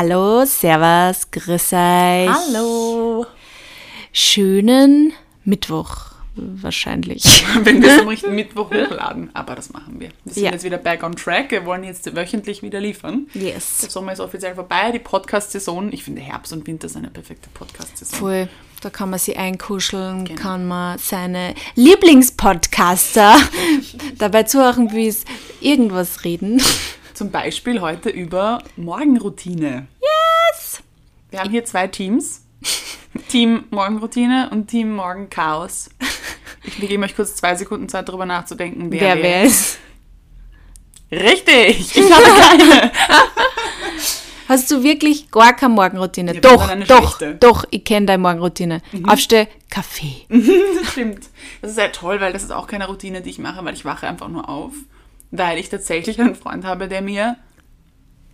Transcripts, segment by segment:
Hallo, Servus, grüß euch. Hallo. Schönen Mittwoch wahrscheinlich. Wenn wir es am richtigen Mittwoch hochladen. Aber das machen wir. Wir sind Ja. jetzt wieder back on track. Wir wollen jetzt wöchentlich wieder liefern. Der Yes. Sommer ist offiziell vorbei. Die Podcast-Saison. Ich finde, Herbst und Winter sind eine perfekte Podcast-Saison. Voll. Da kann man sich einkuscheln, Genau. kann man seine Lieblingspodcaster dabei zuhören, wie es irgendwas reden. Zum Beispiel heute über Morgenroutine. Yes! Wir haben hier zwei Teams. Team Morgenroutine und Team Morgenchaos. Ich gebe euch kurz zwei Sekunden Zeit, darüber nachzudenken, wer, Wer wer ist. Richtig, ich habe keine. Hast du wirklich gar keine Morgenroutine? Ja, doch, doch, schlechte. Mhm. doch, ich kenne deine Morgenroutine. Aufsteh, Kaffee. Das stimmt. Das ist sehr toll, weil das ist auch keine Routine, die ich mache, weil ich wache einfach nur auf. Weil ich tatsächlich einen Freund habe, der mir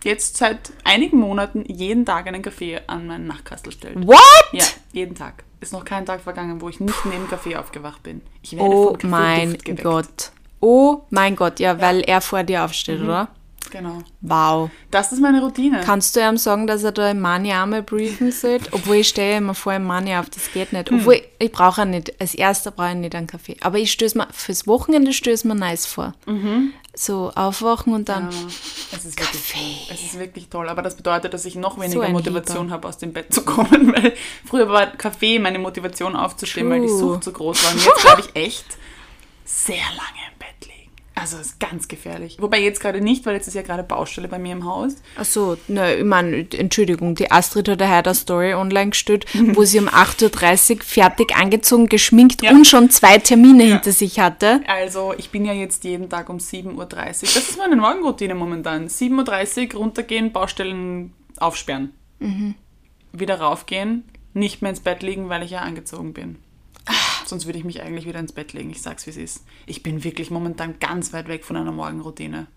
jetzt seit einigen Monaten jeden Tag einen Kaffee an meinen Nachtkastel stellt. What? Ja, jeden Tag. Ist noch kein Tag vergangen, wo ich nicht neben Kaffee aufgewacht bin. Ich werde Oh Kaffeeduft mein geweckt. Gott. Oh mein Gott, ja, weil er vor dir aufsteht, Mhm. oder? Genau. Wow. Das ist meine Routine. Kannst du ihm sagen, dass er da im Mani einmal briefen sollte? Obwohl ich stehe immer vor im Mani auf, das geht Hm. nicht. Obwohl, ich brauche ja nicht, als erster brauche ich nicht einen Kaffee. Aber ich stöße mir, fürs Wochenende stöße mir nice vor. So aufwachen und dann. Ja, es ist wirklich Kaffee. toll. Es ist wirklich toll. Aber das bedeutet, dass ich noch weniger ein Motivation habe, aus dem Bett zu kommen. Weil früher war Kaffee meine Motivation aufzustehen, weil die True. Sucht so groß war. Und jetzt bleibe ich echt sehr lange. Also ist ganz gefährlich. Wobei jetzt gerade nicht, weil jetzt ist ja gerade Baustelle bei mir im Haus. ach so, ne, ich meine, Entschuldigung, die Astrid hat heute eine Story online gestellt, wo sie um 8.30 Uhr fertig angezogen, geschminkt Ja. und schon zwei Termine hinter sich hatte. Also ich bin ja jetzt jeden Tag um 7.30 Uhr. Das ist meine Morgenroutine momentan. 7.30 Uhr runtergehen, Baustellen aufsperren. Wieder raufgehen, nicht mehr ins Bett liegen, weil ich ja angezogen bin. Sonst würde ich mich eigentlich wieder ins Bett legen. Ich sag's, wie es ist. Ich bin wirklich momentan ganz weit weg von einer Morgenroutine.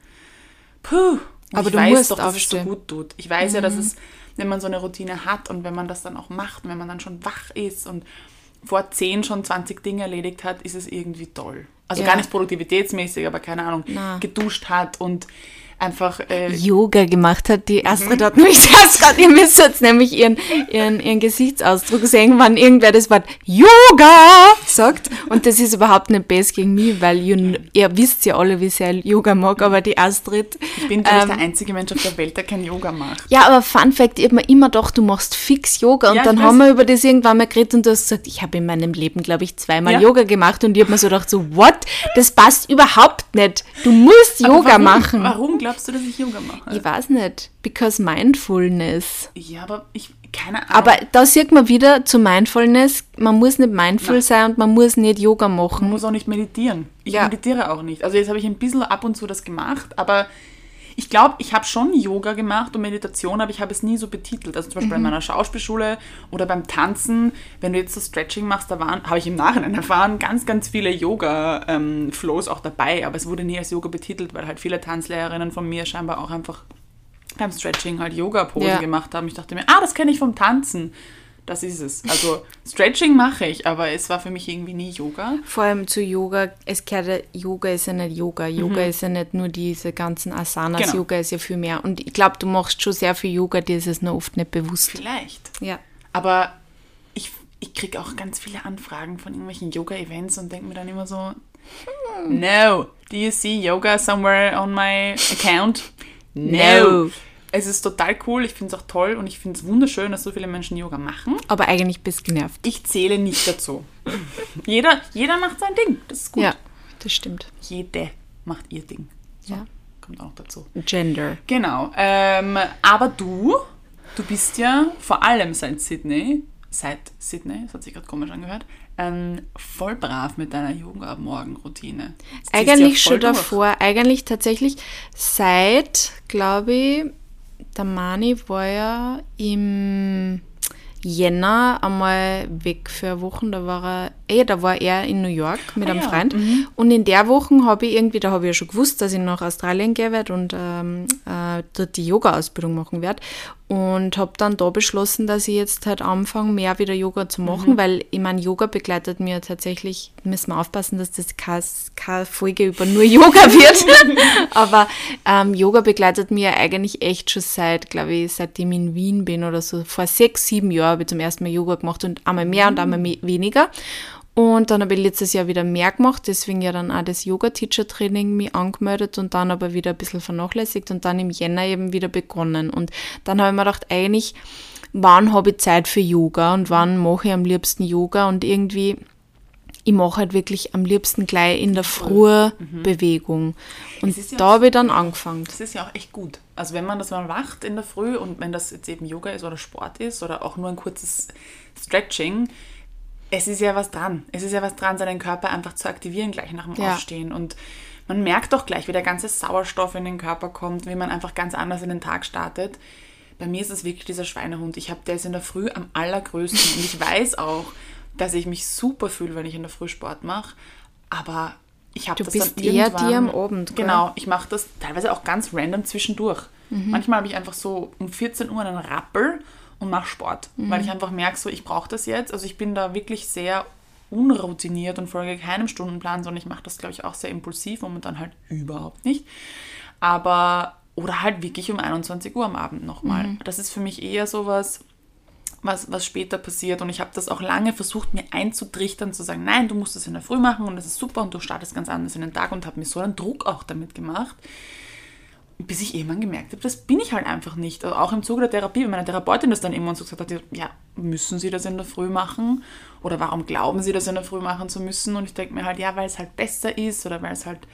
Puh. Und Aber ich du weiß musst doch, dass aufstehen. es so gut tut. Ich weiß ja, dass es, wenn man so eine Routine hat und wenn man das dann auch macht, und wenn man dann schon wach ist und vor 10 schon 20 Dinge erledigt hat, ist es irgendwie toll. Also Ja. gar nicht produktivitätsmäßig, aber keine Ahnung, Na. geduscht hat und einfach äh, Yoga gemacht hat. Die Astrid Mhm. hat mich zuerst gerade, ihr müsst jetzt nämlich ihren, ihren, ihren Gesichtsausdruck sehen, wann irgendwer das Wort Yoga sagt. Und das ist überhaupt nicht best gegen mich, weil you, ihr wisst ja alle, wie sehr Yoga mag, aber die Astrid. ich bin ähm, der einzige Mensch auf der Welt, der kein Yoga macht. Ja, aber Fun Fact, ich habe mir immer gedacht, du machst fix Yoga. Und Ja, dann haben wir über das irgendwann mal geredet und du hast gesagt, ich habe in meinem Leben, glaube ich, zweimal Ja. Yoga gemacht. Und ich habe mir so gedacht, so, what? Das passt überhaupt nicht. Du musst Yoga warum, machen. Warum glaubst du, dass ich Yoga mache? Ich weiß nicht. Because Mindfulness. Ja, aber ich, keine Ahnung. Aber da sieht man wieder zu Mindfulness, man muss nicht mindful Nein. sein und man muss nicht Yoga Man machen. muss auch nicht meditieren. Ich Ja. meditiere auch nicht. Also jetzt habe ich ein bisschen ab und zu das gemacht, aber ich glaube, ich habe schon Yoga gemacht und Meditation, aber ich habe es nie so betitelt. Also zum Beispiel in meiner Schauspielschule oder beim Tanzen, wenn du jetzt so Stretching machst, da waren, habe ich im Nachhinein erfahren, ganz, ganz viele Yoga-Flows auch dabei, aber es wurde nie als Yoga betitelt, weil halt viele Tanzlehrerinnen von mir scheinbar auch einfach beim Stretching halt Yoga-Pose Ja. gemacht haben. Ich dachte mir, ah, das kenne ich vom Tanzen. Das ist es. Also Stretching mache ich, aber es war für mich irgendwie nie Yoga. Vor allem zu Yoga, es gehört ja, Yoga ist ja nicht Yoga. Yoga ist ja nicht nur diese ganzen Asanas, Mhm. Genau. Yoga ist ja viel mehr. Und ich glaube, du machst schon sehr viel Yoga, dir ist es nur oft nicht bewusst. Vielleicht. Ja. Aber ich, ich kriege auch ganz viele Anfragen von irgendwelchen Yoga-Events und denke mir dann immer so, no, do you see Yoga somewhere on my account? No. Es ist total cool, ich finde es auch toll und ich finde es wunderschön, dass so viele Menschen Yoga machen. Aber eigentlich bist du genervt. Ich zähle nicht dazu. jeder, jeder macht sein Ding, das ist gut. Ja, das stimmt. Jede macht ihr Ding. So, Ja. kommt auch noch dazu. Gender. Genau. Ähm, aber du, du bist ja vor allem seit Sydney, seit Sydney, das hat sich gerade komisch angehört, ähm, voll brav mit deiner Yoga-Morgenroutine. Ja Eigentlich voll schon durch. davor, eigentlich tatsächlich seit, glaube ich, der Mani war ja im Jänner einmal weg für eine Woche, da war er, eh, da war er in New York mit Ah einem ja, Freund und in der Woche habe ich irgendwie, da habe ich ja schon gewusst, dass ich nach Australien gehen werde und ähm, äh, äh, dort die Yoga-Ausbildung machen werde. Und habe dann da beschlossen, dass ich jetzt halt anfange, mehr wieder Yoga zu machen, Mhm. weil ich meine, Yoga begleitet mir tatsächlich, müssen wir aufpassen, dass das keine, keine Folge über nur Yoga wird. Aber ähm, Yoga begleitet mir eigentlich echt schon seit, glaube ich, seitdem ich in Wien bin oder so. Vor sechs, sieben Jahren habe ich zum ersten Mal Yoga gemacht und einmal mehr und einmal me- weniger. Und dann habe ich letztes Jahr wieder mehr gemacht, deswegen ja dann auch das Yoga-Teacher-Training mich angemeldet und dann aber wieder ein bisschen vernachlässigt und dann im Jänner eben wieder begonnen. Und dann habe ich mir gedacht, eigentlich, wann habe ich Zeit für Yoga und wann mache ich am liebsten Yoga und irgendwie, ich mache halt wirklich am liebsten gleich in der Früh Bewegung. Und ja da habe ich dann angefangen. Das ist ja auch echt gut. Also wenn man das mal macht in der Früh und wenn das jetzt eben Yoga ist oder Sport ist oder auch nur ein kurzes Stretching, es ist ja was dran. Es ist ja was dran, seinen Körper einfach zu aktivieren gleich nach dem Ja. Aufstehen. Und man merkt doch gleich, wie der ganze Sauerstoff in den Körper kommt, wie man einfach ganz anders in den Tag startet. Bei mir ist es wirklich dieser Schweinehund. Ich habe, der ist in der Früh am allergrößten. Und ich weiß auch, dass ich mich super fühle, wenn ich in der Früh Sport mache. Aber ich habe das bist dann eher die am Abend, gell? Genau, ich mache das teilweise auch ganz random zwischendurch. Mhm. Manchmal habe ich einfach so um 14 Uhr einen Rappel und mache Sport, Mhm. weil ich einfach merke, so ich brauche das jetzt. Also ich bin da wirklich sehr unroutiniert und folge keinem Stundenplan, sondern ich mache das, glaube ich, auch sehr impulsiv, momentan halt überhaupt nicht. Aber, oder halt wirklich um 21 Uhr am Abend nochmal. Mhm. Das ist für mich eher sowas, was, was später passiert. Und ich habe das auch lange versucht, mir einzutrichtern, zu sagen, nein, du musst das in der Früh machen und das ist super und du startest ganz anders in den Tag und habe mir so einen Druck auch damit gemacht, bis ich irgendwann gemerkt habe, das bin ich halt einfach nicht. Also auch im Zuge der Therapie, wenn meine Therapeutin das dann irgendwann so gesagt hat, ja, müssen Sie das in der Früh machen? Oder warum glauben Sie, das in der Früh machen zu müssen? Und ich denke mir halt, ja, weil es halt besser ist oder weil es halt,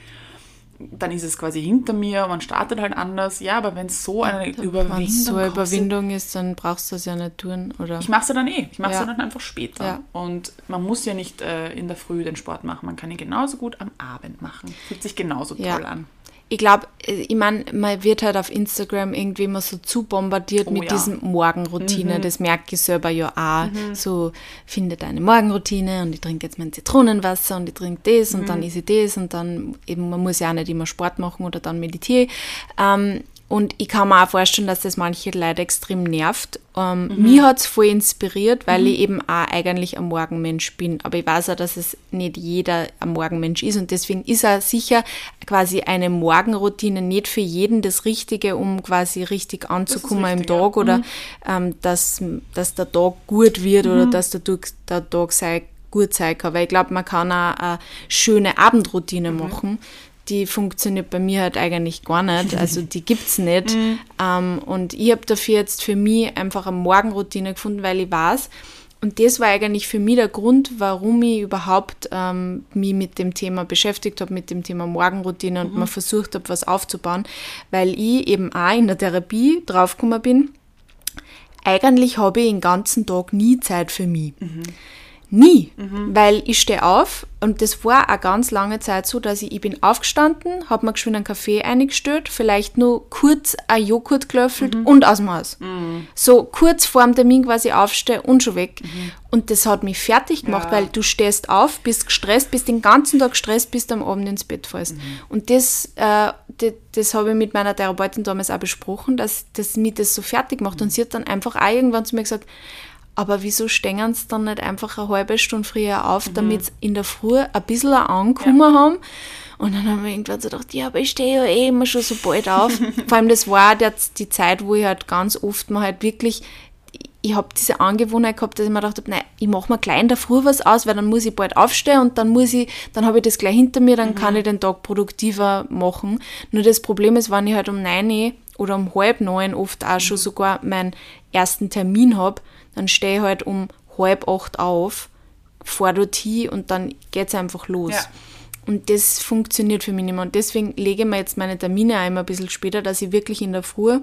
dann ist es quasi hinter mir, man startet halt anders. Ja, aber wenn es so eine Überwindung Wenn es so eine Überwindung ist, dann brauchst du es ja nicht tun. Oder? ich mache es ja dann eh. Ich mache es ja. dann einfach später. Ja. Und man muss ja nicht äh, in der Früh den Sport machen. Man kann ihn genauso gut am Abend machen. Fühlt sich genauso Ja. toll an. Ich glaube, ich meine, man wird halt auf Instagram irgendwie immer so zu bombardiert Oh mit ja. diesen Morgenroutine. Das merke ich selber ja auch. So, finde deine Morgenroutine und ich trinke jetzt mein Zitronenwasser und ich trinke das und dann esse ich das und dann eben, man muss ja auch nicht immer Sport machen oder dann meditiere. Ähm, und ich kann mir auch vorstellen, dass das manche Leute extrem nervt. Ähm, Mich hat es voll inspiriert, weil ich eben auch eigentlich ein Morgenmensch bin. Aber ich weiß auch, dass es nicht jeder ein Morgenmensch ist. Und deswegen ist auch sicher quasi eine Morgenroutine nicht für jeden das Richtige, um quasi richtig anzukommen im richtig, ja. Tag oder ähm, dass, dass der Tag gut wird oder dass der Tag, der Tag sei, gut sein kann. Weil ich glaube, man kann auch eine schöne Abendroutine machen. Die funktioniert bei mir halt eigentlich gar nicht. Also die gibt's nicht. Ähm, und ich habe dafür jetzt für mich einfach eine Morgenroutine gefunden, weil ich weiß, und das war eigentlich für mich der Grund, warum ich überhaupt ähm, mich mit dem Thema beschäftigt habe, mit dem Thema Morgenroutine und mal versucht habe, was aufzubauen, weil ich eben auch in der Therapie draufgekommen bin, eigentlich habe ich den ganzen Tag nie Zeit für mich. Nie. Weil ich stehe auf und das war eine ganz lange Zeit so, dass ich, ich bin aufgestanden, habe mir geschwind einen Kaffee eingestellt, vielleicht nur kurz ein Joghurt gelöffelt und aus dem Haus. So kurz vor dem Termin quasi aufstehe und schon weg. Und das hat mich fertig gemacht, Ja. weil du stehst auf, bist gestresst, bist den ganzen Tag gestresst, bis du am Abend ins Bett fällst. Und das, äh, das, das habe ich mit meiner Therapeutin damals auch besprochen, dass, dass mich das so fertig macht. Und sie hat dann einfach auch irgendwann zu mir gesagt, aber wieso stehen sie dann nicht einfach eine halbe Stunde früher auf, damit sie in der Früh ein bisschen ein Ankommen haben? Und dann haben wir irgendwann so gedacht, ja, aber ich stehe ja eh immer schon so bald auf. Vor allem, das war der, die Zeit, wo ich halt ganz oft mal halt wirklich, ich habe diese Angewohnheit gehabt, dass ich mir gedacht habe, nein, ich mache mir gleich in der Früh was aus, weil dann muss ich bald aufstehen und dann muss ich, dann habe ich das gleich hinter mir, dann kann ich den Tag produktiver machen. Nur das Problem ist, wenn ich halt um neun oder um halb neun oft auch schon sogar meinen ersten Termin habe, dann stehe ich halt um halb acht auf, fahr dorthin und dann geht's einfach los. Ja. Und das funktioniert für mich nicht mehr. Und deswegen lege ich mir jetzt meine Termine immer ein bisschen später, dass ich wirklich in der Früh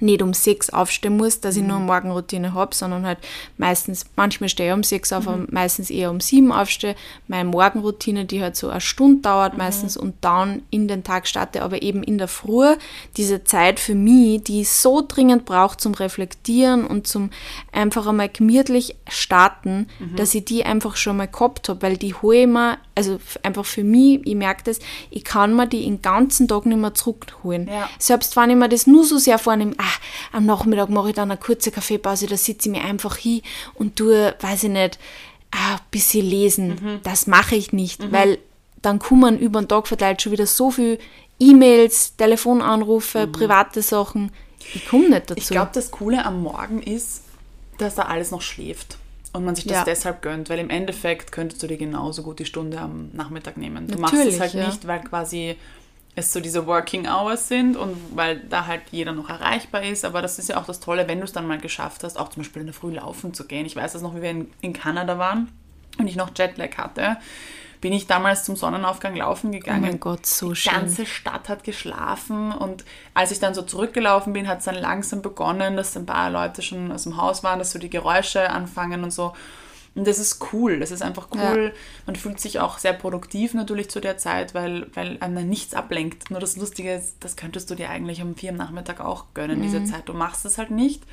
nicht um sechs aufstehen muss, dass ich nur eine Morgenroutine habe, sondern halt meistens, manchmal stehe ich um sechs auf, aber meistens eher um sieben aufstehe. Meine Morgenroutine, die halt so eine Stunde dauert meistens und dann in den Tag starte, aber eben in der Früh diese Zeit für mich, die ich so dringend brauche zum Reflektieren und zum einfach einmal gemütlich starten, dass ich die einfach schon mal gehabt habe, weil die hole ich mir also einfach für mich, ich merke das, ich kann mir die den ganzen Tag nicht mehr zurückholen. Ja. Selbst wenn ich mir das nur so sehr vornehme, ah, am Nachmittag mache ich dann eine kurze Kaffeepause, da sitze ich mir einfach hin und tue, weiß ich nicht, ah, ein bisschen lesen. Mhm. Das mache ich nicht, weil dann kommen über den Tag verteilt schon wieder so viel E-Mails, Telefonanrufe, private Sachen. Ich komme nicht dazu. Mhm. Ich glaube, das Coole am Morgen ist, dass da alles noch schläft. Und man sich das Ja. deshalb gönnt, weil im Endeffekt könntest du dir genauso gut die Stunde am Nachmittag nehmen. Du machst Natürlich, es halt ja. nicht, weil quasi es so diese Working Hours sind und weil da halt jeder noch erreichbar ist. Aber das ist ja auch das Tolle, wenn du es dann mal geschafft hast, auch zum Beispiel in der Früh laufen zu gehen. Ich weiß das noch, wie wir in, in Kanada waren und ich noch Jetlag hatte, bin ich damals zum Sonnenaufgang laufen oh gegangen. mein Gott, so Die schön. ganze Stadt hat geschlafen und als ich dann so zurückgelaufen bin, hat es dann langsam begonnen, dass ein paar Leute schon aus dem Haus waren, dass so die Geräusche anfangen und so. Und das ist cool, das ist einfach cool. Man fühlt sich auch sehr produktiv natürlich zu der Zeit, weil, weil einem nichts ablenkt. Nur das Lustige ist, das könntest du dir eigentlich um vier am Nachmittag auch gönnen, diese Zeit. Du machst es halt nicht.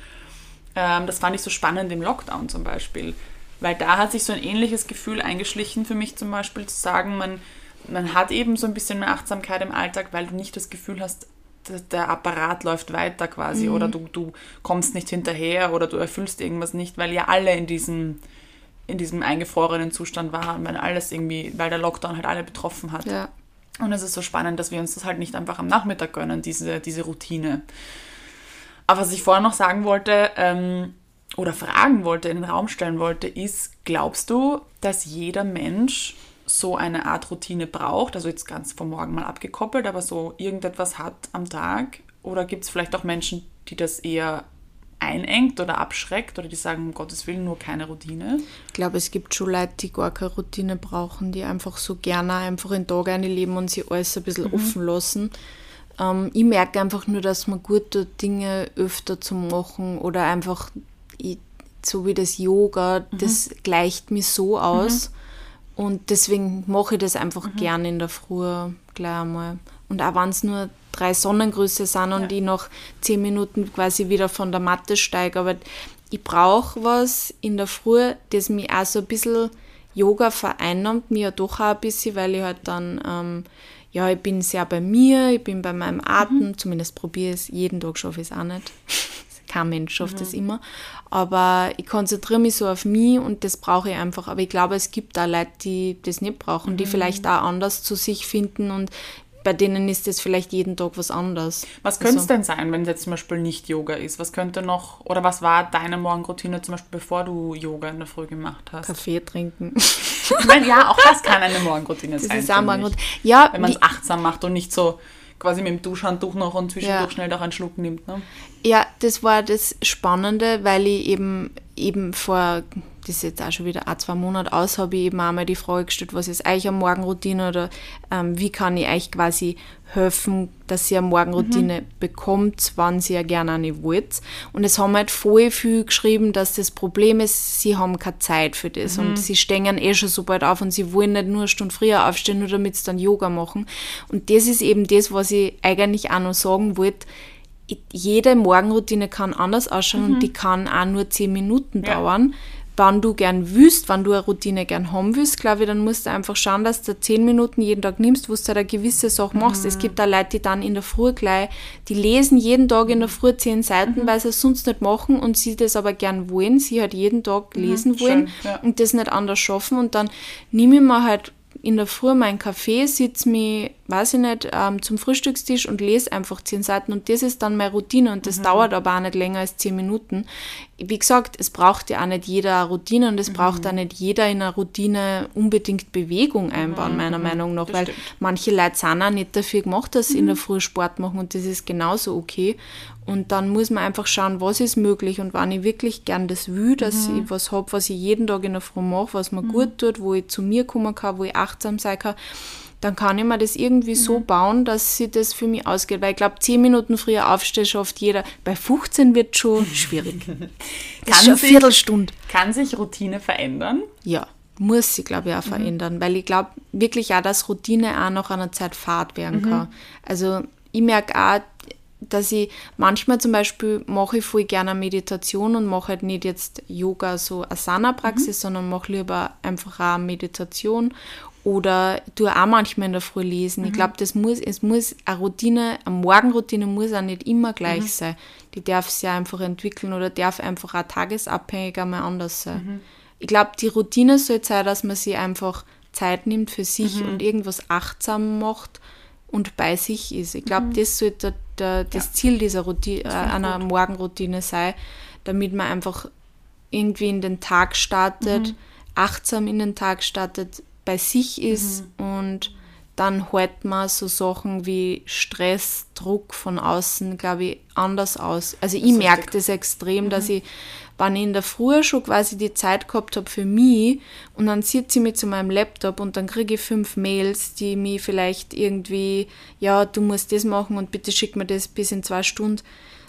Ähm, das fand ich so spannend im Lockdown zum Beispiel. Weil da hat sich so ein ähnliches Gefühl eingeschlichen für mich zum Beispiel, zu sagen, man, man hat eben so ein bisschen mehr Achtsamkeit im Alltag, weil du nicht das Gefühl hast, der Apparat läuft weiter quasi oder du, du kommst nicht hinterher oder du erfüllst irgendwas nicht, weil ja alle in diesem, in diesem eingefrorenen Zustand waren, weil alles irgendwie, weil der Lockdown halt alle betroffen hat. Ja. Und es ist so spannend, dass wir uns das halt nicht einfach am Nachmittag gönnen, diese, diese Routine. Aber was ich vorher noch sagen wollte ähm, oder fragen wollte, in den Raum stellen wollte, ist, glaubst du, dass jeder Mensch so eine Art Routine braucht? Also jetzt ganz vom Morgen mal abgekoppelt, aber so irgendetwas hat am Tag? Oder gibt es vielleicht auch Menschen, die das eher einengt oder abschreckt oder die sagen, um Gottes Willen, nur keine Routine? Ich glaube, es gibt schon Leute, die gar keine Routine brauchen, die einfach so gerne einfach in den Tag leben und sich alles ein bisschen offen lassen. Ähm, ich merke einfach nur, dass man gut tut, Dinge öfter zu machen oder einfach ich, so wie das Yoga, das gleicht mich so aus. Und deswegen mache ich das einfach gern in der Früh gleich einmal. Und auch wenn es nur drei Sonnengrüße sind und Ja. ich nach zehn Minuten quasi wieder von der Matte steige. Aber ich brauche was in der Früh, das mich auch so ein bisschen Yoga vereinnahmt, mir ja doch auch ein bisschen, weil ich halt dann, ähm, ja, ich bin sehr bei mir, ich bin bei meinem Atem, zumindest probiere ich es, jeden Tag schaffe ich es auch nicht. Kein Mensch schafft das immer. Aber ich konzentriere mich so auf mich und das brauche ich einfach. Aber ich glaube, es gibt auch Leute, die das nicht brauchen, die vielleicht auch anders zu sich finden und bei denen ist das vielleicht jeden Tag was anderes. Was könnte es Also, denn sein, wenn es jetzt zum Beispiel nicht Yoga ist? Was könnte noch, oder was war deine Morgenroutine zum Beispiel, bevor du Yoga in der Früh gemacht hast? Kaffee trinken. Ich meine, ja, auch das kann eine Morgenroutine Das sein. ist auch Morgenroutine. Ja, Wenn man es achtsam macht und nicht so quasi mit dem Duschhandtuch noch und zwischendurch Ja. schnell noch einen Schluck nimmt. Ne? Ja, das war das Spannende, weil ich eben, eben vor, das ist jetzt auch schon wieder ein, zwei Monate aus, habe ich eben einmal die Frage gestellt, was ist eigentlich eine Morgenroutine oder ähm, wie kann ich euch quasi helfen, dass ihr eine Morgenroutine bekommt, wann sie ja gerne eine wollt. Und es haben halt voll viel geschrieben, dass das Problem ist, sie haben keine Zeit für das und sie stehen eh schon so bald auf und sie wollen nicht nur eine Stunde früher aufstehen, nur damit sie dann Yoga machen. Und das ist eben das, was ich eigentlich auch noch sagen wollte, jede Morgenroutine kann anders ausschauen und die kann auch nur 10 Minuten Ja. dauern. Wenn du gern willst, wenn du eine Routine gern haben willst, glaube ich, dann musst du einfach schauen, dass du 10 Minuten jeden Tag nimmst, wo du halt eine gewisse Sache machst. Es gibt auch Leute, die dann in der Früh gleich, die lesen jeden Tag in der Früh 10 Seiten, weil sie es sonst nicht machen und sie das aber gern wollen, sie halt jeden Tag lesen wollen schön, ja. und das nicht anders schaffen und dann nehme ich mir halt in der Früh meinen Kaffee, sitze mich, weiß ich nicht, ähm, zum Frühstückstisch und lese einfach zehn Seiten und das ist dann meine Routine und Mhm. das dauert aber auch nicht länger als zehn Minuten. Wie gesagt, es braucht ja auch nicht jeder eine Routine und es Mhm. braucht auch nicht jeder in einer Routine unbedingt Bewegung einbauen, meiner Meinung nach, Mhm. Das weil stimmt. Mhm. manche Leute sind auch nicht dafür gemacht, dass sie in der Früh Sport machen und das ist genauso okay. Und dann muss man einfach schauen, was ist möglich und wenn ich wirklich gern das will, dass Mhm. ich was habe, was ich jeden Tag in der Früh mache, was mir gut tut, wo ich zu mir kommen kann, wo ich achtsam sein kann, dann kann ich mir das irgendwie so Mhm. bauen, dass sie das für mich ausgeht. Weil ich glaube, 10 Minuten früher aufstehen schafft jeder. Bei 15 wird schon schwierig. Das ist Kann eine sich- Viertelstunde. Kann sich Routine verändern? Ja, muss sie, glaube ich, auch verändern, weil ich glaube wirklich auch, dass Routine auch nach einer Zeit Fahrt werden kann. Also ich merke auch, dass ich manchmal zum Beispiel mache ich voll gerne Meditation und mache halt nicht jetzt Yoga, so Asana-Praxis, sondern mache lieber einfach auch Meditation Oder du auch manchmal in der Früh lesen. Ich glaube, das muss, es muss eine Routine, eine Morgenroutine muss auch nicht immer gleich sein. Die darf sich ja einfach entwickeln oder darf einfach auch tagesabhängig einmal anders sein. Ich glaube, die Routine soll sein, dass man sich einfach Zeit nimmt für sich und irgendwas achtsam macht und bei sich ist. Ich glaube, das sollte der, der, das Ziel dieser Routine, äh, einer Morgenroutine sein, damit man einfach irgendwie in den Tag startet, achtsam in den Tag startet, bei sich ist und dann hält man so Sachen wie Stress, Druck von außen, glaube ich, anders aus. Also ich merke das extrem, dass ich, wenn ich in der Früh schon quasi die Zeit gehabt habe für mich und dann sitze ich mit zu meinem Laptop und dann kriege ich fünf Mails, die mich vielleicht irgendwie, ja, du musst das machen und bitte schick mir das bis in zwei Stunden,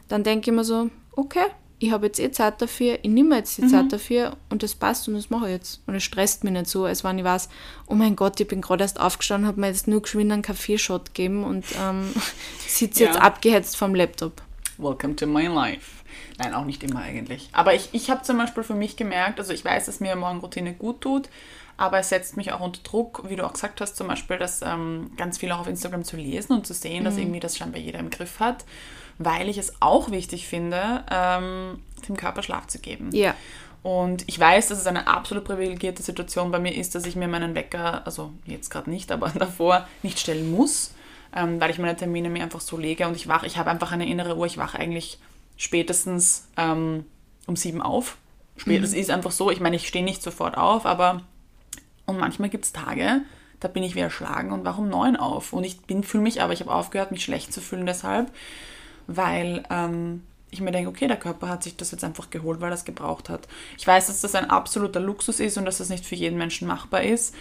dann denke ich mir so, okay, ich habe jetzt eh Zeit dafür, ich nehme jetzt die Zeit dafür und das passt und das mache ich jetzt. Und es stresst mich nicht so, als wenn ich weiß, oh mein Gott, ich bin gerade erst aufgestanden, habe mir jetzt nur geschwind einen Kaffeeshot gegeben und ähm, sitze jetzt Ja. abgehetzt vom Laptop. Welcome to my life. Nein, auch nicht immer eigentlich. Aber ich, ich habe zum Beispiel für mich gemerkt, also ich weiß, dass mir Morgenroutine gut tut, aber es setzt mich auch unter Druck, wie du auch gesagt hast, zum Beispiel, das ähm, ganz viel auch auf Instagram zu lesen und zu sehen, dass irgendwie das scheinbar jeder im Griff hat, weil ich es auch wichtig finde, ähm, dem Körper Schlaf zu geben. Ja. Und ich weiß, dass es eine absolut privilegierte Situation bei mir ist, dass ich mir meinen Wecker, also jetzt gerade nicht, aber davor nicht stellen muss, ähm, weil ich meine Termine mir einfach so lege und ich wache, ich habe einfach eine innere Uhr, ich wache eigentlich spätestens ähm, um sieben auf. Spät, Das ist einfach so, ich meine, ich stehe nicht sofort auf, aber und manchmal gibt es Tage, da bin ich wieder erschlagen und wache um neun auf. Und ich bin, fühle mich aber, ich habe aufgehört, mich schlecht zu fühlen deshalb, weil ähm, ich mir denke, okay, der Körper hat sich das jetzt einfach geholt, weil er es gebraucht hat. Ich weiß, dass das ein absoluter Luxus ist und dass das nicht für jeden Menschen machbar ist.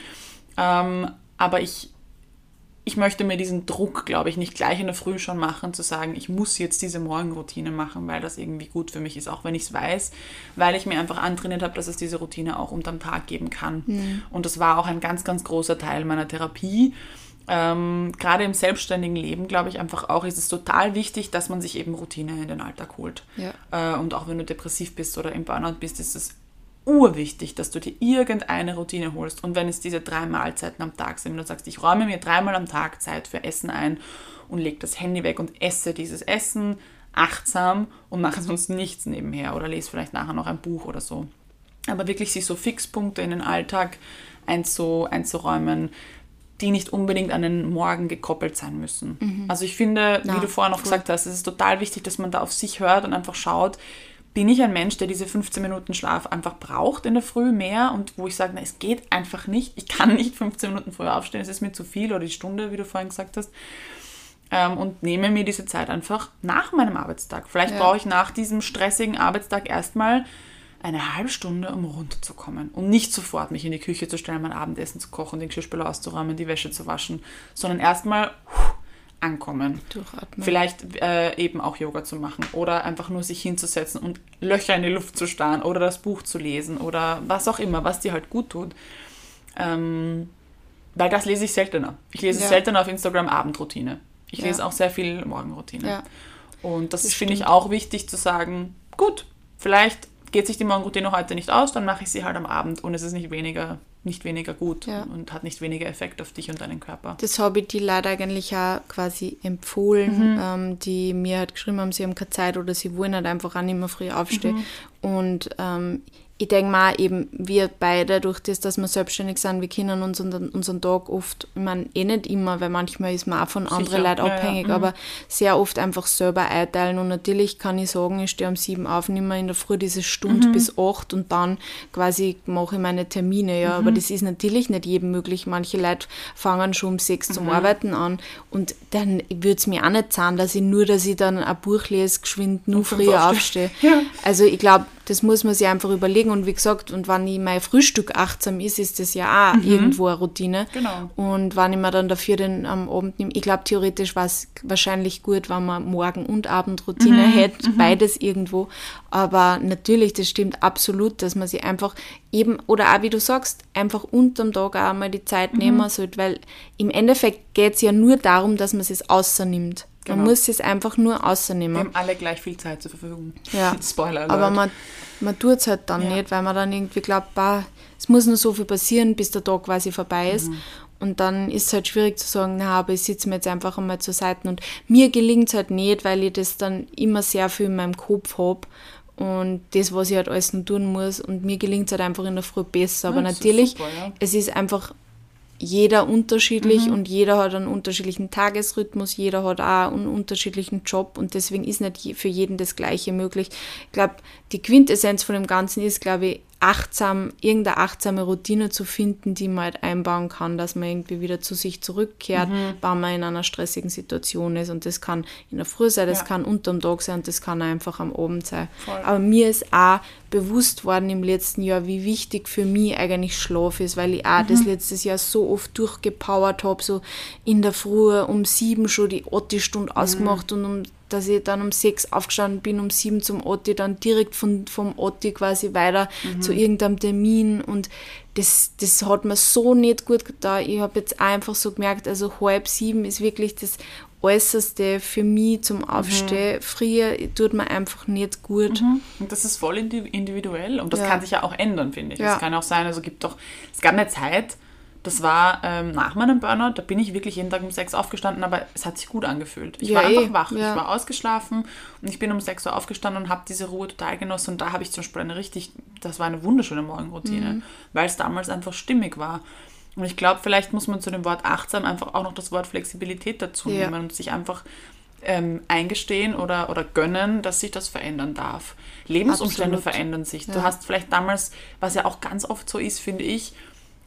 Ähm, aber ich, ich möchte mir diesen Druck, glaube ich, nicht gleich in der Früh schon machen, zu sagen, ich muss jetzt diese Morgenroutine machen, weil das irgendwie gut für mich ist, auch wenn ich es weiß, weil ich mir einfach antrainiert habe, dass es diese Routine auch unterm Tag geben kann. Und das war auch ein ganz, ganz großer Teil meiner Therapie. Ähm, Gerade im selbstständigen Leben, glaube ich, einfach auch ist es total wichtig, dass man sich eben Routine in den Alltag holt. Ja. Äh, und auch wenn du depressiv bist oder im Burnout bist, ist es urwichtig, dass du dir irgendeine Routine holst. Und wenn es diese drei Mahlzeiten am Tag sind, wenn du sagst, ich räume mir dreimal am Tag Zeit für Essen ein und lege das Handy weg und esse dieses Essen achtsam und mache sonst nichts nebenher oder lese vielleicht nachher noch ein Buch oder so. Aber wirklich sich so Fixpunkte in den Alltag einzu, einzuräumen, die nicht unbedingt an den Morgen gekoppelt sein müssen. Also ich finde, Ja, wie du vorher noch voll. gesagt hast, es ist total wichtig, dass man da auf sich hört und einfach schaut, bin ich ein Mensch, der diese 15 Minuten Schlaf einfach braucht in der Früh mehr und wo ich sage, na, es geht einfach nicht, ich kann nicht 15 Minuten früher aufstehen, es ist mir zu viel oder die Stunde, wie du vorhin gesagt hast, ähm, und nehme mir diese Zeit einfach nach meinem Arbeitstag. Vielleicht Ja. brauche ich nach diesem stressigen Arbeitstag erstmal eine halbe Stunde, um runterzukommen und nicht sofort mich in die Küche zu stellen, mein Abendessen zu kochen, den Geschirrspüler auszuräumen, die Wäsche zu waschen, sondern erstmal ankommen. Durchatmen. Vielleicht äh, eben auch Yoga zu machen oder einfach nur sich hinzusetzen und Löcher in die Luft zu starren oder das Buch zu lesen oder was auch immer, was dir halt gut tut. Ähm, weil das lese ich seltener. Ich lese Ja. seltener auf Instagram Abendroutine. Ich Ja. lese auch sehr viel Morgenroutine. Ja. Und das, Das finde ich auch wichtig zu sagen, gut, vielleicht geht sich die Morgenroutine heute nicht aus, dann mache ich sie halt am Abend und es ist nicht weniger, nicht weniger gut Ja. und hat nicht weniger Effekt auf dich und deinen Körper. Das habe ich die leider eigentlich auch quasi empfohlen, ähm, die mir halt geschrieben haben, sie haben keine Zeit oder sie wollen halt einfach auch nicht mehr früh aufstehen. Und ähm, ich denke mal eben, wir beide, durch das, dass wir selbstständig sind, wir können unseren, unseren Tag oft, ich meine, eh nicht immer, weil manchmal ist man auch von anderen Sicher, Leuten ja, ja, abhängig, mhm. aber sehr oft einfach selber einteilen. Und natürlich kann ich sagen, ich stehe um sieben auf, nehme in der Früh diese Stunde bis acht und dann quasi mache ich meine Termine, ja. Aber das ist natürlich nicht jedem möglich. Manche Leute fangen schon um sechs zum Arbeiten an und dann würde es mir auch nicht zahlen, dass ich nur, dass ich dann ein Buch lese, geschwind nur früher aufstehe. aufstehe. Ja. Also ich glaube, das muss man sich einfach überlegen. Und wie gesagt, und wenn ich mein Frühstück achtsam ist, ist das ja auch irgendwo eine Routine. Genau. Und wenn ich mir dann dafür den am Abend nehme, ich glaube theoretisch war es wahrscheinlich gut, wenn man Morgen- und Abendroutine hätte, beides irgendwo. Aber natürlich, das stimmt absolut, dass man sich einfach eben, oder auch wie du sagst, einfach unterm Tag auch mal die Zeit nehmen sollte, weil im Endeffekt geht es ja nur darum, dass man es jetzt außernimmt. Man Genau. muss es einfach nur Wir außernehmen. haben alle gleich viel Zeit zur Verfügung. Ja. Spoiler alert. Aber man, man tut es halt dann Ja. nicht, weil man dann irgendwie glaubt, bah, es muss nur so viel passieren, bis der Tag quasi vorbei ist. Und dann ist es halt schwierig zu sagen, na, aber ich sitze mir jetzt einfach einmal zur Seite. Und mir gelingt es halt nicht, weil ich das dann immer sehr viel in meinem Kopf habe und das, was ich halt alles noch tun muss. Und mir gelingt es halt einfach in der Früh besser. Aber Ja, ist natürlich, super, ja. es ist einfach jeder unterschiedlich Mhm. und jeder hat einen unterschiedlichen Tagesrhythmus, jeder hat auch einen unterschiedlichen Job und deswegen ist nicht für jeden das Gleiche möglich. Ich glaube, die Quintessenz von dem Ganzen ist, glaube ich, achtsam, irgendeine achtsame Routine zu finden, die man halt einbauen kann, dass man irgendwie wieder zu sich zurückkehrt, Mhm. wenn man in einer stressigen Situation ist. Und das kann in der Früh sein, das Ja. kann unterm Tag sein und das kann einfach am Abend sein. Voll. Aber mir ist auch bewusst worden im letzten Jahr, wie wichtig für mich eigentlich Schlaf ist, weil ich auch Mhm. das letztes Jahr so oft durchgepowert habe, so in der Früh um sieben schon die Otti-Stunde Mhm. ausgemacht und um, dass ich dann um sechs aufgestanden bin, um sieben zum Otti, dann direkt von, vom Otti quasi weiter Mhm. zu irgendeinem Termin und das, das hat mir so nicht gut getan. Ich habe jetzt einfach so gemerkt, also halb sieben ist wirklich das Äußerste für mich zum Aufstehen. Früher tut mir einfach nicht gut. Und das ist voll indi- individuell und das Ja. kann sich ja auch ändern, finde ich. Es Ja. kann auch sein, also gibt doch, es gab eine Zeit, das war ähm, nach meinem Burnout, da bin ich wirklich jeden Tag um sechs aufgestanden, aber es hat sich gut angefühlt. Ich Ja, war einfach wach, ja. ich war ausgeschlafen und ich bin um sechs Uhr aufgestanden und habe diese Ruhe total genossen und da habe ich zum Beispiel eine richtig, das war eine wunderschöne Morgenroutine, Mhm. weil es damals einfach stimmig war. Und ich glaube, vielleicht muss man zu dem Wort achtsam einfach auch noch das Wort Flexibilität dazu Ja. nehmen und sich einfach ähm, eingestehen oder, oder gönnen, dass sich das verändern darf. Lebensumstände Absolut. verändern sich. Du hast vielleicht damals, was ja auch ganz oft so ist, finde ich,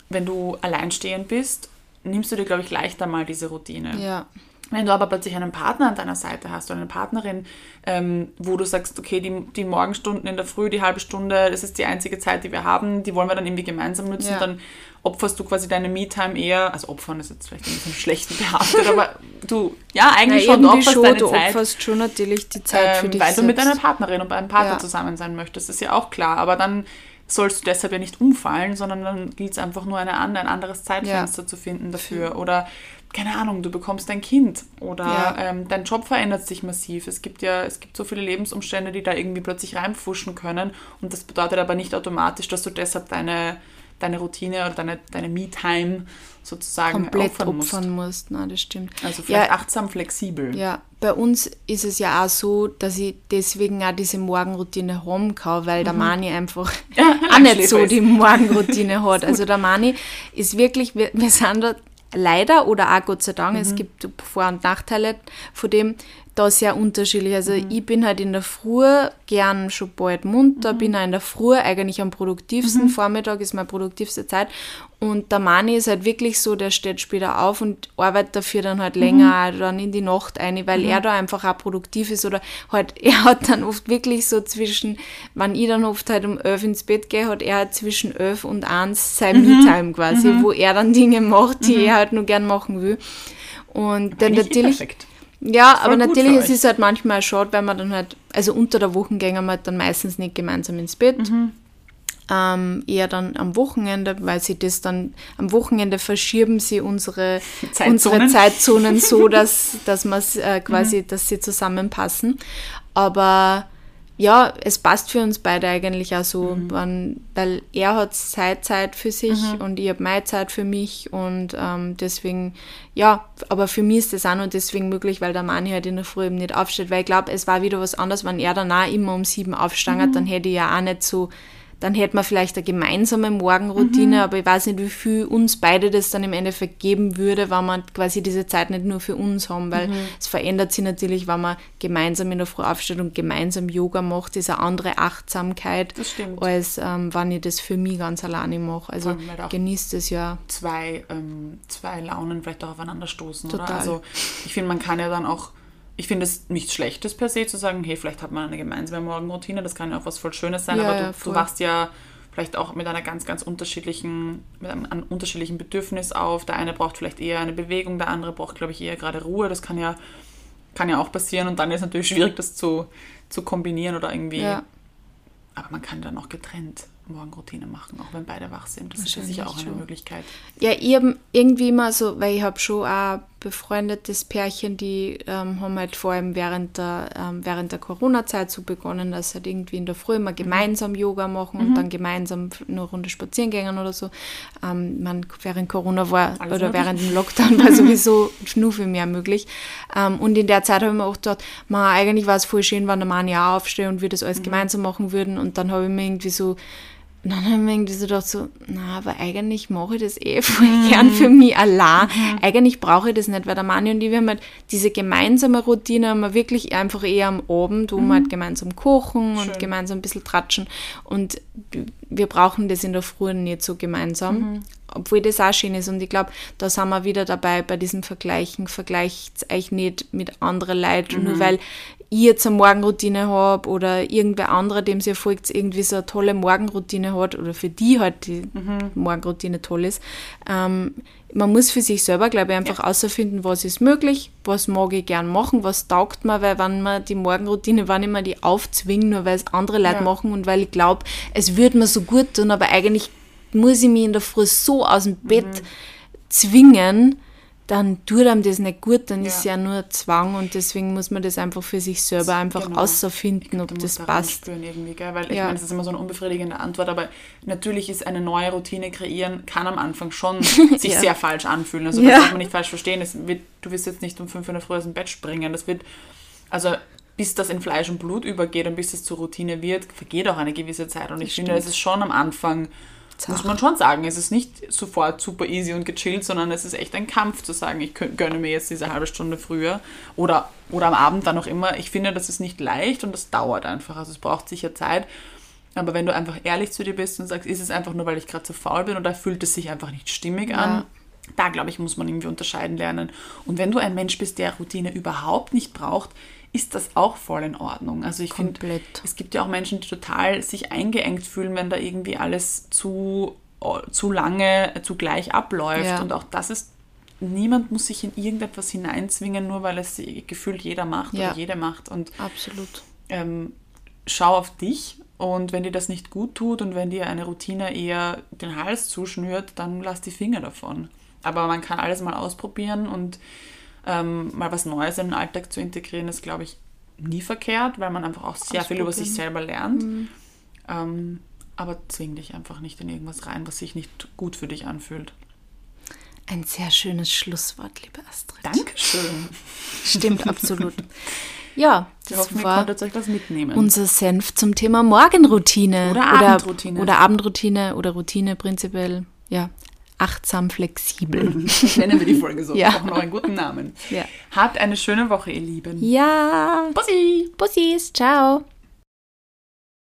wenn du alleinstehend bist, nimmst du dir, glaube ich, leichter mal diese Routine. Ja. Wenn du aber plötzlich einen Partner an deiner Seite hast oder eine Partnerin, ähm, wo du sagst, okay, die, die Morgenstunden in der Früh, die halbe Stunde, das ist die einzige Zeit, die wir haben, die wollen wir dann irgendwie gemeinsam nutzen, Ja. dann opferst du quasi deine Me-Time eher, also opfern ist jetzt vielleicht ein bisschen schlecht behaftet, aber du, ja, eigentlich Ja, schon, du opferst schon, deine du Zeit opferst schon natürlich die Zeit für ähm, dich weil du mit selbst. deiner Partnerin und einem Partner Ja. zusammen sein möchtest, ist ja auch klar. Aber dann sollst du deshalb ja nicht umfallen, sondern dann gilt es einfach nur eine ein anderes Zeitfenster zu finden dafür. Oder, keine Ahnung, du bekommst ein Kind oder Ja. ähm, dein Job verändert sich massiv. Es gibt ja, es gibt so viele Lebensumstände, die da irgendwie plötzlich reinpfuschen können. Und das bedeutet aber nicht automatisch, dass du deshalb deine, deine Routine oder deine, deine Me-Time sozusagen komplett opfern musst. opfern musst. Nein, das stimmt. Also vielleicht ja, achtsam, flexibel. ja, bei uns ist es ja auch so, dass ich deswegen auch diese Morgenroutine haben kann, weil der Mani einfach auch nicht so die Morgenroutine hat. Also der Mani ist wirklich, wir, wir sind da leider oder auch Gott sei Dank, es gibt Vor- und Nachteile von dem, da sehr unterschiedlich. Also ich bin halt in der Früh gern schon bald munter, bin auch in der Früh eigentlich am produktivsten. Vormittag ist meine produktivste Zeit. Und der Mani ist halt wirklich so, der steht später auf und arbeitet dafür dann halt länger auch dann in die Nacht ein, weil er da einfach auch produktiv ist oder halt, er hat dann oft wirklich so zwischen, wenn ich dann oft halt um elf ins Bett gehe, hat er halt zwischen elf und eins sein Me-Time quasi, wo er dann Dinge macht, die er halt nur gern machen will. Und dann natürlich, perfekt. Ja, aber gut natürlich, es ist halt manchmal schade, weil man dann halt, also unter der Woche gehen wir halt dann meistens nicht gemeinsam ins Bett. Mhm. Ähm, eher dann am Wochenende, weil sie das dann, am Wochenende verschieben sie unsere Zeitzonen. unsere Zeitzonen so, dass, dass man äh, quasi, Mhm. dass sie zusammenpassen. Aber ja, es passt für uns beide eigentlich auch so, Mhm. wann, weil er hat Zeit, Zeit für sich und ich habe meine Zeit für mich und ähm, deswegen, ja, aber für mich ist das auch nur deswegen möglich, weil der Mani halt in der Früh eben nicht aufsteht, weil ich glaube, es war wieder was anderes, wenn er dann auch immer um sieben aufstangert, dann hätte ich ja auch nicht so dann hätte man vielleicht eine gemeinsame Morgenroutine, aber ich weiß nicht, wie viel uns beide das dann im Endeffekt geben würde, wenn man quasi diese Zeit nicht nur für uns haben, weil es verändert sich natürlich, wenn man gemeinsam in der Früh aufsteht und gemeinsam Yoga macht, ist eine andere Achtsamkeit, Das stimmt. als ähm, wenn ich das für mich ganz alleine mache. Also halt genießt es ja. zwei, ähm, zwei Launen vielleicht auch aufeinander stoßen. Oder? Total. Also ich finde, man kann ja dann auch, ich finde es nichts Schlechtes per se zu sagen, hey, vielleicht hat man eine gemeinsame Morgenroutine, das kann ja auch was voll Schönes sein, Ja, aber ja, du, voll. du wachst ja vielleicht auch mit einer ganz, ganz unterschiedlichen, mit einem, einem unterschiedlichen Bedürfnis auf. Der eine braucht vielleicht eher eine Bewegung, der andere braucht, glaube ich, eher gerade Ruhe. Das kann ja, kann ja auch passieren und dann ist es natürlich schwierig, das zu, zu kombinieren oder irgendwie. Ja. Aber man kann dann auch getrennt Morgenroutine machen, auch wenn beide wach sind. Das ist ja sicher auch eine schon. Möglichkeit. Ja, ich habe irgendwie immer so, weil ich habe schon auch befreundetes Pärchen, die ähm, haben halt vor allem während der, ähm, während der Corona-Zeit so begonnen, dass sie halt irgendwie in der Früh immer gemeinsam Yoga machen und dann gemeinsam eine Runde spazieren gehen oder so. Ähm, man, während Corona war Alles oder möglich. während dem Lockdown war sowieso nur viel mehr möglich. Ähm, und in der Zeit habe ich mir auch gedacht, man, eigentlich war es voll schön, wenn der Mann ja aufsteht und wir das alles gemeinsam machen würden. Und dann habe ich mir irgendwie so dann habe ich mir irgendwie so gedacht, so, na, aber eigentlich mache ich das eh voll gern für mich allein. Eigentlich brauche ich das nicht, weil der Manni und ich, wir haben halt diese gemeinsame Routine, haben wir wirklich einfach eher am Abend, wo wir halt gemeinsam kochen Schön. und gemeinsam ein bisschen tratschen. Und wir brauchen das in der Früh nicht so gemeinsam. Obwohl das auch schön ist. Und ich glaube, da sind wir wieder dabei bei diesem Vergleichen. Vergleicht euch nicht mit anderen Leuten, nur weil ich jetzt eine Morgenroutine habe oder irgendwer anderer, dem ihr folgt, irgendwie so eine tolle Morgenroutine hat oder für die halt die Morgenroutine toll ist. Ähm, man muss für sich selber, glaube ich, einfach außerfinden, was ist möglich, was mag ich gern machen, was taugt mir, weil wenn man die Morgenroutine, wenn ich mir die aufzwinge, nur weil es andere Leute Ja. machen und weil ich glaube, es würde mir so gut tun, aber eigentlich muss ich mich in der Früh so aus dem Mhm. Bett zwingen, dann tut einem das nicht gut, dann ist es Ja. ja nur Zwang und deswegen muss man das einfach für sich selber einfach Genau. außerfinden, ob das passt. irgendwie, gell? Weil ich Ja. meine, das ist immer so eine unbefriedigende Antwort, aber natürlich ist eine neue Routine kreieren, kann am Anfang schon sich Ja. sehr falsch anfühlen. Also Ja. das darf man nicht falsch verstehen. Es wird, du wirst jetzt nicht um 5 Uhr in der Früh aus dem Bett springen. Das wird, also bis das in Fleisch und Blut übergeht und bis es zur Routine wird, vergeht auch eine gewisse Zeit. Und ich finde, es ist schon am Anfang, muss man schon sagen, es ist nicht sofort super easy und gechillt, sondern es ist echt ein Kampf zu sagen, ich gönne mir jetzt diese halbe Stunde früher oder, oder am Abend dann auch immer. Ich finde, das ist nicht leicht und das dauert einfach. Also es braucht sicher Zeit. Aber wenn du einfach ehrlich zu dir bist und sagst, ist es einfach nur, weil ich gerade zu faul bin oder fühlt es sich einfach nicht stimmig an, da glaube ich, muss man irgendwie unterscheiden lernen. Und wenn du ein Mensch bist, der Routine überhaupt nicht braucht, ist das auch voll in Ordnung. Also ich finde, Komplett. es gibt ja auch Menschen, die total sich eingeengt fühlen, wenn da irgendwie alles zu, zu lange zugleich abläuft. Ja. Und auch das ist, niemand muss sich in irgendetwas hineinzwingen, nur weil es gefühlt jeder macht Ja. oder jede macht. Und Absolut. ähm, schau auf dich und wenn dir das nicht gut tut und wenn dir eine Routine eher den Hals zuschnürt, dann lass die Finger davon. Aber man kann alles mal ausprobieren und ähm, mal was Neues in den Alltag zu integrieren, ist, glaube ich, nie verkehrt, weil man einfach auch sehr viel über sich selber lernt. Ähm, aber zwing dich einfach nicht in irgendwas rein, was sich nicht gut für dich anfühlt. Ein sehr schönes Schlusswort, liebe Astrid. Dankeschön. Stimmt, absolut. Ja, Ich das hoffe, ihr war unser Senf zum Thema Morgenroutine. Oder Abendroutine. Oder, Abendroutine oder Routine prinzipiell. Ja, achtsam, flexibel. Nennen wir die Folge so. Ja. Auch noch einen guten Namen. Ja. Habt eine schöne Woche, ihr Lieben. Ja, Bussi! Bussis, ciao.